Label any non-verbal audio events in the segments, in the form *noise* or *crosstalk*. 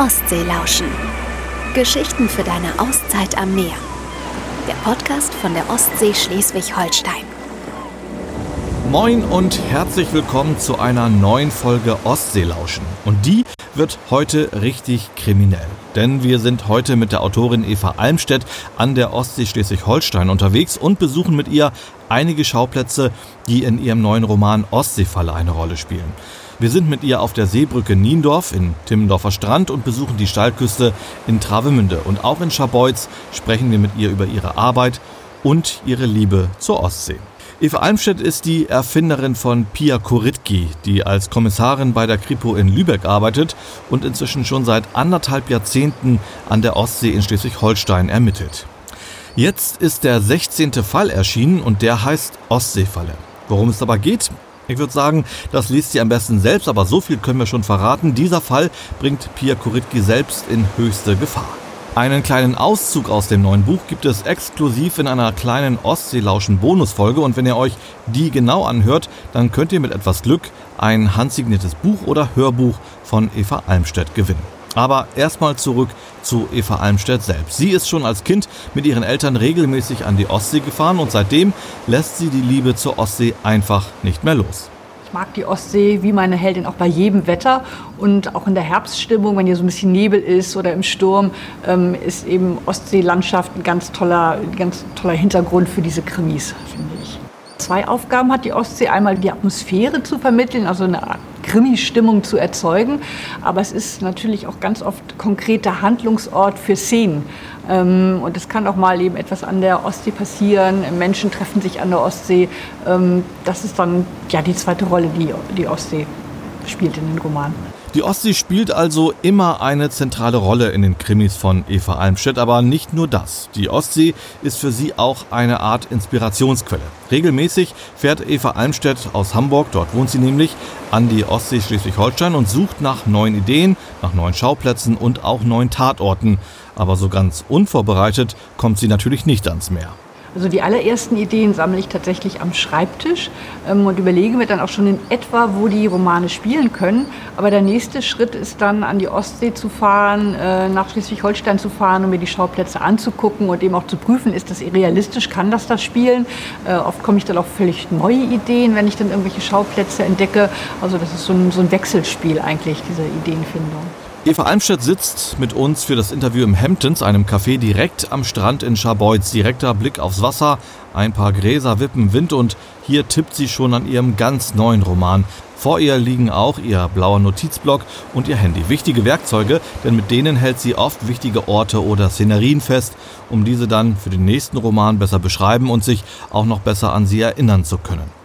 Ostsee lauschen. Geschichten für deine Auszeit am Meer. Der Podcast von der Ostsee Schleswig-Holstein. Moin und herzlich willkommen zu einer neuen Folge Ostseelauschen. Und die wird heute richtig kriminell. Denn wir sind heute mit der Autorin Eva Almstedt an der Ostsee Schleswig-Holstein unterwegs und besuchen mit ihr einige Schauplätze, die in ihrem neuen Roman Ostseefalle eine Rolle spielen. Wir sind mit ihr auf der Seebrücke Niendorf in Timmendorfer Strand und besuchen die Steilküste in Travemünde. Und auch in Scharbeutz sprechen wir mit ihr über ihre Arbeit und ihre Liebe zur Ostsee. Eva Almstedt ist die Erfinderin von Pia Koritki, die als Kommissarin bei der Kripo in Lübeck arbeitet und inzwischen schon seit anderthalb Jahrzehnten an der Ostsee in Schleswig-Holstein ermittelt. Jetzt ist der 16. Fall erschienen und der heißt Ostseefalle. Worum es dabei geht, ich würde sagen, das liest sie am besten selbst, aber so viel können wir schon verraten. Dieser Fall bringt Pia Kuritki selbst in höchste Gefahr. Einen kleinen Auszug aus dem neuen Buch gibt es exklusiv in einer kleinen Ostseelauschen Bonusfolge und wenn ihr euch die genau anhört, dann könnt ihr mit etwas Glück ein handsigniertes Buch oder Hörbuch von Eva Almstedt gewinnen. Aber erstmal zurück zu Eva Almstedt selbst. Sie ist schon als Kind mit ihren Eltern regelmäßig an die Ostsee gefahren und seitdem lässt sie die Liebe zur Ostsee einfach nicht mehr los. Ich mag die Ostsee wie meine Heldin auch bei jedem Wetter und auch in der Herbststimmung, wenn hier so ein bisschen Nebel ist oder im Sturm, ähm, ist eben Ostseelandschaft ein ganz toller, ganz toller Hintergrund für diese Krimis, finde ich. Zwei Aufgaben hat die Ostsee. Einmal die Atmosphäre zu vermitteln, also eine Art Krimi-Stimmung zu erzeugen. Aber es ist natürlich auch ganz oft konkreter Handlungsort für Szenen. Ähm, und es kann auch mal eben etwas an der Ostsee passieren. Menschen treffen sich an der Ostsee. Ähm, das ist dann ja die zweite Rolle, die die Ostsee spielt in den Romanen. Die Ostsee spielt also immer eine zentrale Rolle in den Krimis von Eva Almstedt, aber nicht nur das. Die Ostsee ist für sie auch eine Art Inspirationsquelle. Regelmäßig fährt Eva Almstedt aus Hamburg, dort wohnt sie nämlich, an die Ostsee Schleswig-Holstein und sucht nach neuen Ideen, nach neuen Schauplätzen und auch neuen Tatorten. Aber so ganz unvorbereitet kommt sie natürlich nicht ans Meer. Also die allerersten Ideen sammle ich tatsächlich am Schreibtisch ähm, und überlege mir dann auch schon in etwa, wo die Romane spielen können. Aber der nächste Schritt ist dann an die Ostsee zu fahren, äh, nach Schleswig-Holstein zu fahren, um mir die Schauplätze anzugucken und eben auch zu prüfen, ist das realistisch, kann das da spielen. Äh, oft komme ich dann auch völlig neue Ideen, wenn ich dann irgendwelche Schauplätze entdecke. Also das ist so ein, so ein Wechselspiel eigentlich, diese Ideenfindung. Eva Almstedt sitzt mit uns für das Interview im Hamptons, einem Café direkt am Strand in Scharbeutz. Direkter Blick aufs Wasser, ein paar Gräser wippen Wind und hier tippt sie schon an ihrem ganz neuen Roman. Vor ihr liegen auch ihr blauer Notizblock und ihr Handy. Wichtige Werkzeuge, denn mit denen hält sie oft wichtige Orte oder Szenerien fest, um diese dann für den nächsten Roman besser beschreiben und sich auch noch besser an sie erinnern zu können.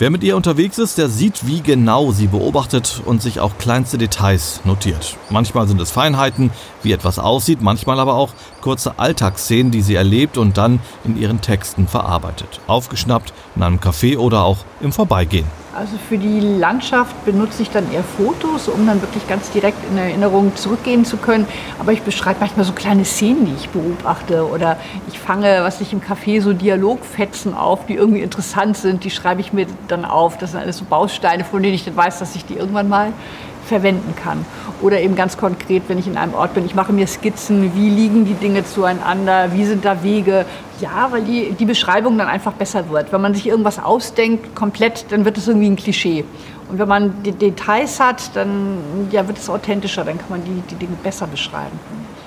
Wer mit ihr unterwegs ist, der sieht, wie genau sie beobachtet und sich auch kleinste Details notiert. Manchmal sind es Feinheiten, wie etwas aussieht, manchmal aber auch kurze Alltagsszenen, die sie erlebt und dann in ihren Texten verarbeitet. Aufgeschnappt in einem Café oder auch im Vorbeigehen. Also für die Landschaft benutze ich dann eher Fotos, um dann wirklich ganz direkt in Erinnerung zurückgehen zu können. Aber ich beschreibe manchmal so kleine Szenen, die ich beobachte. Oder ich fange, was ich im Café, so Dialogfetzen auf, die irgendwie interessant sind. Die schreibe ich mir dann auf. Das sind alles so Bausteine, von denen ich dann weiß, dass ich die irgendwann mal verwenden kann. Oder eben ganz konkret, wenn ich in einem Ort bin, ich mache mir Skizzen, wie liegen die Dinge zueinander, wie sind da Wege. Ja, weil die, die Beschreibung dann einfach besser wird. Wenn man sich irgendwas ausdenkt, komplett, dann wird es irgendwie ein Klischee. Und wenn man die Details hat, dann ja, wird es authentischer, dann kann man die, die Dinge besser beschreiben.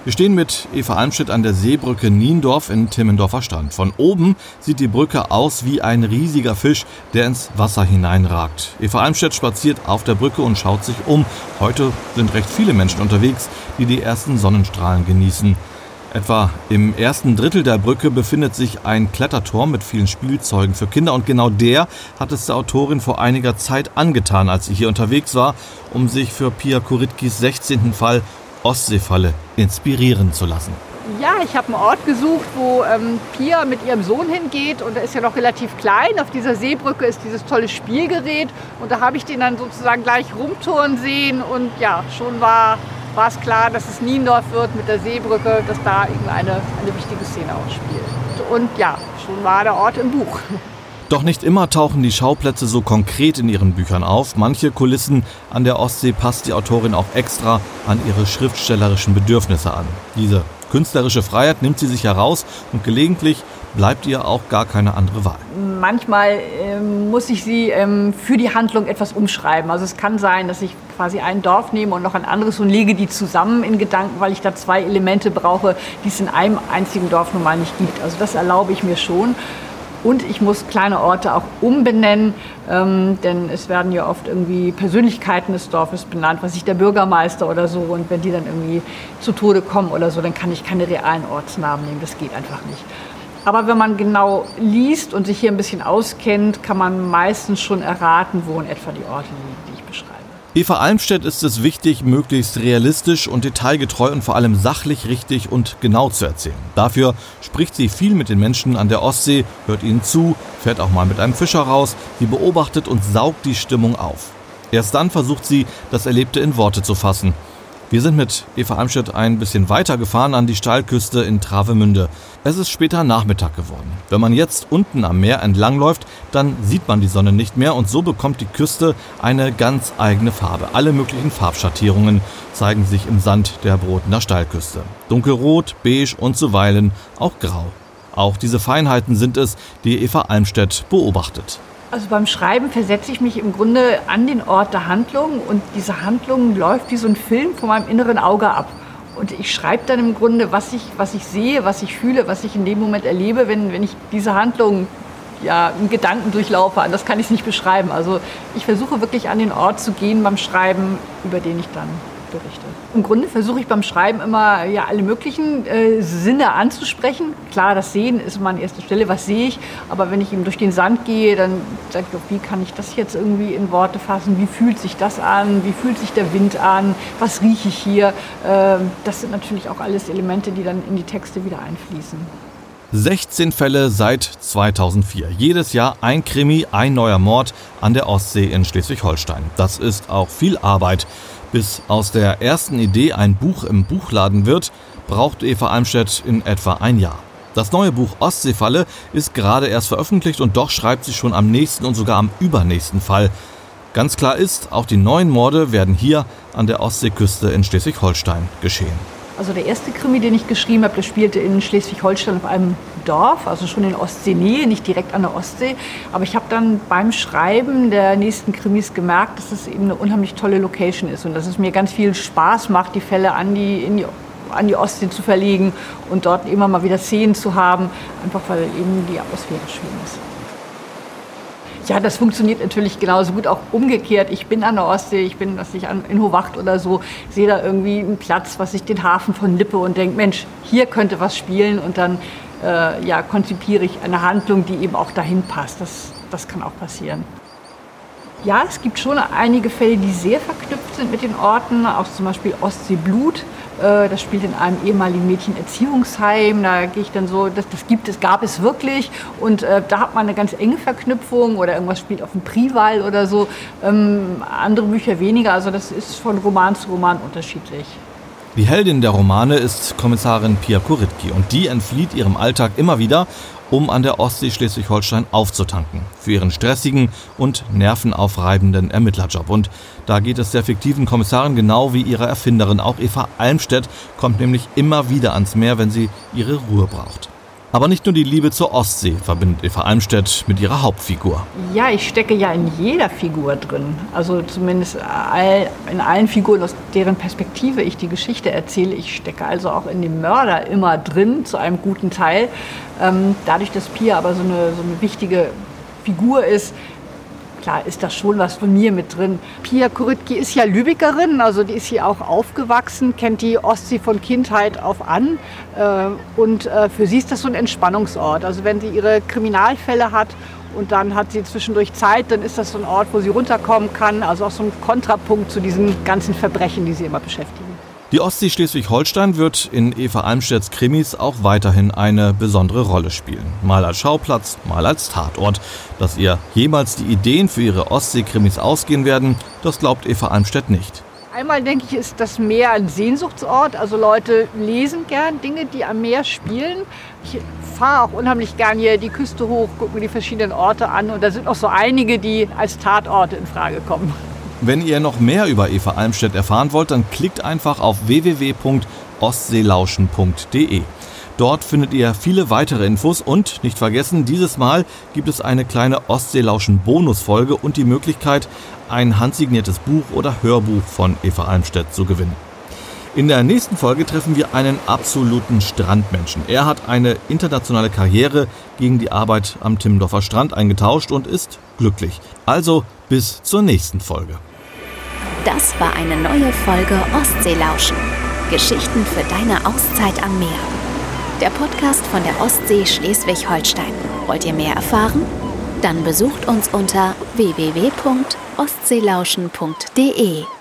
Wir stehen mit Eva Almstedt an der Seebrücke Niendorf in Timmendorfer Strand. Von oben sieht die Brücke aus wie ein riesiger Fisch, der ins Wasser hineinragt. Eva Almstedt spaziert auf der Brücke und schaut sich um. Heute sind recht viele Menschen unterwegs, die die ersten Sonnenstrahlen genießen. Etwa im ersten Drittel der Brücke befindet sich ein Kletterturm mit vielen Spielzeugen für Kinder und genau der hat es der Autorin vor einiger Zeit angetan, als sie hier unterwegs war, um sich für Pia Kuritkis 16. Fall Ostseefalle inspirieren zu lassen. Ja, ich habe einen Ort gesucht, wo ähm, Pia mit ihrem Sohn hingeht und er ist ja noch relativ klein. Auf dieser Seebrücke ist dieses tolle Spielgerät und da habe ich den dann sozusagen gleich rumtouren sehen und ja, schon war, es klar, dass es Niendorf wird mit der Seebrücke, dass da irgendeine eine wichtige Szene ausspielt. Und ja, schon war der Ort im Buch. *laughs* Doch nicht immer tauchen die Schauplätze so konkret in ihren Büchern auf. Manche Kulissen an der Ostsee passt die Autorin auch extra an ihre schriftstellerischen Bedürfnisse an. Diese künstlerische Freiheit nimmt sie sich heraus und gelegentlich bleibt ihr auch gar keine andere Wahl. Manchmal ähm, muss ich sie ähm, für die Handlung etwas umschreiben. Also es kann sein, dass ich quasi ein Dorf nehme und noch ein anderes und lege die zusammen in Gedanken, weil ich da zwei Elemente brauche, die es in einem einzigen Dorf normal nicht gibt. Also das erlaube ich mir schon. Und ich muss kleine Orte auch umbenennen, ähm, denn es werden ja oft irgendwie Persönlichkeiten des Dorfes benannt, was ich der Bürgermeister oder so. Und wenn die dann irgendwie zu Tode kommen oder so, dann kann ich keine realen Ortsnamen nehmen. Das geht einfach nicht. Aber wenn man genau liest und sich hier ein bisschen auskennt, kann man meistens schon erraten, wo in etwa die Orte liegen. Eva Almstedt ist es wichtig, möglichst realistisch und detailgetreu und vor allem sachlich richtig und genau zu erzählen. Dafür spricht sie viel mit den Menschen an der Ostsee, hört ihnen zu, fährt auch mal mit einem Fischer raus, sie beobachtet und saugt die Stimmung auf. Erst dann versucht sie, das Erlebte in Worte zu fassen. Wir sind mit Eva Amstedt ein bisschen weiter gefahren an die Steilküste in Travemünde. Es ist später Nachmittag geworden. Wenn man jetzt unten am Meer entlangläuft, dann sieht man die Sonne nicht mehr und so bekommt die Küste eine ganz eigene Farbe. Alle möglichen Farbschattierungen zeigen sich im Sand der Brotener Steilküste. Dunkelrot, beige und zuweilen auch grau. Auch diese Feinheiten sind es, die Eva Almstedt beobachtet. Also beim Schreiben versetze ich mich im Grunde an den Ort der Handlung und diese Handlung läuft wie so ein Film von meinem inneren Auge ab. Und ich schreibe dann im Grunde, was ich, was ich sehe, was ich fühle, was ich in dem Moment erlebe, wenn, wenn ich diese Handlung ja, in Gedanken durchlaufe. Das kann ich nicht beschreiben. Also ich versuche wirklich an den Ort zu gehen beim Schreiben, über den ich dann berichte. Im Grunde versuche ich beim Schreiben immer ja, alle möglichen äh, Sinne anzusprechen. Klar, das Sehen ist immer an erster Stelle, was sehe ich. Aber wenn ich eben durch den Sand gehe, dann sage ich, wie kann ich das jetzt irgendwie in Worte fassen? Wie fühlt sich das an? Wie fühlt sich der Wind an? Was rieche ich hier? Äh, das sind natürlich auch alles Elemente, die dann in die Texte wieder einfließen. 16 Fälle seit 2004. Jedes Jahr ein Krimi, ein neuer Mord an der Ostsee in Schleswig-Holstein. Das ist auch viel Arbeit. Bis aus der ersten Idee ein Buch im Buchladen wird, braucht Eva Almstedt in etwa ein Jahr. Das neue Buch Ostseefalle ist gerade erst veröffentlicht und doch schreibt sie schon am nächsten und sogar am übernächsten Fall. Ganz klar ist, auch die neuen Morde werden hier an der Ostseeküste in Schleswig-Holstein geschehen. Also der erste Krimi, den ich geschrieben habe, der spielte in Schleswig-Holstein auf einem Dorf, also schon in Ostseenähe, nicht direkt an der Ostsee. Aber ich habe dann beim Schreiben der nächsten Krimis gemerkt, dass es eben eine unheimlich tolle Location ist und dass es mir ganz viel Spaß macht, die Fälle an die, in die an die Ostsee zu verlegen und dort immer mal wieder Szenen zu haben, einfach weil eben die Atmosphäre schön ist. Ja, das funktioniert natürlich genauso gut auch umgekehrt. Ich bin an der Ostsee, ich bin was ich, in Howacht oder so, sehe da irgendwie einen Platz, was ich den Hafen von Lippe und denke, Mensch, hier könnte was spielen und dann äh, ja, konzipiere ich eine Handlung, die eben auch dahin passt. Das, das kann auch passieren. Ja, es gibt schon einige Fälle, die sehr verknüpft sind mit den Orten, auch zum Beispiel Ostseeblut. Äh, das spielt in einem ehemaligen Mädchenerziehungsheim. Da gehe ich dann so, das, das gibt es, gab es wirklich. Und äh, da hat man eine ganz enge Verknüpfung oder irgendwas spielt auf dem Prival oder so. Ähm, andere Bücher weniger. Also das ist von Roman zu Roman unterschiedlich. Die Heldin der Romane ist Kommissarin Pia Kuritki und die entflieht ihrem Alltag immer wieder, um an der Ostsee Schleswig-Holstein aufzutanken. Für ihren stressigen und nervenaufreibenden Ermittlerjob. Und da geht es der fiktiven Kommissarin genau wie ihrer Erfinderin. Auch Eva Almstedt kommt nämlich immer wieder ans Meer, wenn sie ihre Ruhe braucht. Aber nicht nur die Liebe zur Ostsee verbindet Eva Almstedt mit ihrer Hauptfigur. Ja, ich stecke ja in jeder Figur drin. Also zumindest all, in allen Figuren, aus deren Perspektive ich die Geschichte erzähle. Ich stecke also auch in dem Mörder immer drin, zu einem guten Teil. Ähm, dadurch, dass Pia aber so eine, so eine wichtige Figur ist, klar ist das schon was von mir mit drin. Pia Kuritki ist ja Lübeckerin, also die ist hier auch aufgewachsen, kennt die Ostsee von Kindheit auf an. Äh, und äh, für sie ist das so ein Entspannungsort. Also wenn sie ihre Kriminalfälle hat und dann hat sie zwischendurch Zeit, dann ist das so ein Ort, wo sie runterkommen kann. Also auch so ein Kontrapunkt zu diesen ganzen Verbrechen, die sie immer beschäftigen. Die Ostsee Schleswig-Holstein wird in Eva Almstedts Krimis auch weiterhin eine besondere Rolle spielen. Mal als Schauplatz, mal als Tatort. Dass ihr jemals die Ideen für ihre Ostsee-Krimis ausgehen werden, das glaubt Eva Almstedt nicht. Einmal denke ich, ist das Meer ein Sehnsuchtsort. Also Leute lesen gern Dinge, die am Meer spielen. Ich fahre auch unheimlich gern hier die Küste hoch, gucke mir die verschiedenen Orte an. Und da sind auch so einige, die als Tatorte in Frage kommen. Wenn ihr noch mehr über Eva Almstedt erfahren wollt, dann klickt einfach auf www.ostseelauschen.de. Dort findet ihr viele weitere Infos und nicht vergessen, dieses Mal gibt es eine kleine Ostseelauschen Bonusfolge und die Möglichkeit, ein handsigniertes Buch oder Hörbuch von Eva Almstedt zu gewinnen. In der nächsten Folge treffen wir einen absoluten Strandmenschen. Er hat eine internationale Karriere gegen die Arbeit am Timmendorfer Strand eingetauscht und ist glücklich. Also bis zur nächsten Folge. Das war eine neue Folge Ostseelauschen. Geschichten für deine Auszeit am Meer. Der Podcast von der Ostsee Schleswig-Holstein. Wollt ihr mehr erfahren? Dann besucht uns unter www.ostseelauschen.de.